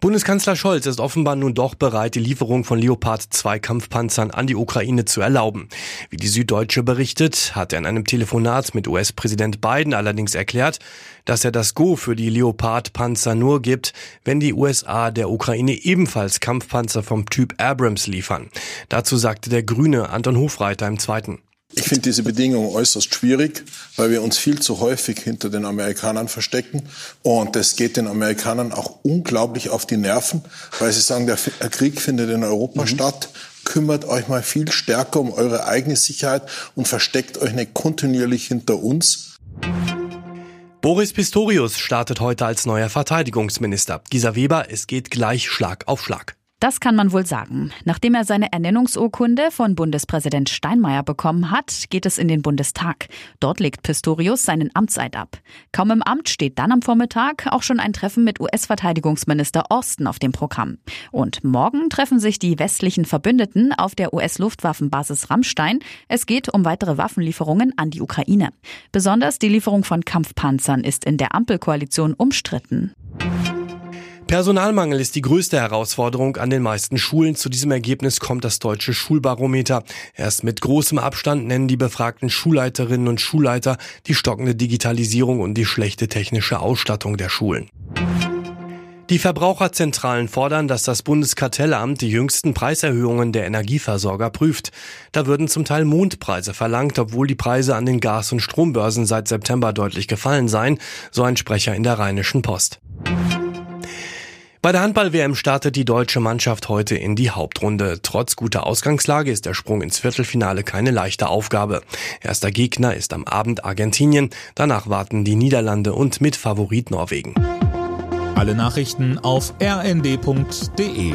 Bundeskanzler Scholz ist offenbar nun doch bereit, die Lieferung von Leopard 2 Kampfpanzern an die Ukraine zu erlauben. Wie die Süddeutsche berichtet, hat er in einem Telefonat mit US-Präsident Biden allerdings erklärt, dass er das Go für die Leopard Panzer nur gibt, wenn die USA der Ukraine ebenfalls Kampfpanzer vom Typ Abrams liefern. Dazu sagte der Grüne Anton Hofreiter im Zweiten. Ich finde diese Bedingungen äußerst schwierig, weil wir uns viel zu häufig hinter den Amerikanern verstecken. Und das geht den Amerikanern auch unglaublich auf die Nerven, weil sie sagen, der Krieg findet in Europa mhm. statt. Kümmert euch mal viel stärker um eure eigene Sicherheit und versteckt euch nicht kontinuierlich hinter uns. Boris Pistorius startet heute als neuer Verteidigungsminister. Gisa Weber, es geht gleich Schlag auf Schlag. Das kann man wohl sagen. Nachdem er seine Ernennungsurkunde von Bundespräsident Steinmeier bekommen hat, geht es in den Bundestag. Dort legt Pistorius seinen Amtseid ab. Kaum im Amt steht dann am Vormittag auch schon ein Treffen mit US-Verteidigungsminister Austin auf dem Programm. Und morgen treffen sich die westlichen Verbündeten auf der US-Luftwaffenbasis Rammstein. Es geht um weitere Waffenlieferungen an die Ukraine. Besonders die Lieferung von Kampfpanzern ist in der Ampelkoalition umstritten. Personalmangel ist die größte Herausforderung an den meisten Schulen. Zu diesem Ergebnis kommt das deutsche Schulbarometer. Erst mit großem Abstand nennen die befragten Schulleiterinnen und Schulleiter die stockende Digitalisierung und die schlechte technische Ausstattung der Schulen. Die Verbraucherzentralen fordern, dass das Bundeskartellamt die jüngsten Preiserhöhungen der Energieversorger prüft. Da würden zum Teil Mondpreise verlangt, obwohl die Preise an den Gas- und Strombörsen seit September deutlich gefallen seien, so ein Sprecher in der Rheinischen Post. Bei der Handball-WM startet die deutsche Mannschaft heute in die Hauptrunde. Trotz guter Ausgangslage ist der Sprung ins Viertelfinale keine leichte Aufgabe. Erster Gegner ist am Abend Argentinien, danach warten die Niederlande und mit Favorit Norwegen. Alle Nachrichten auf rnd.de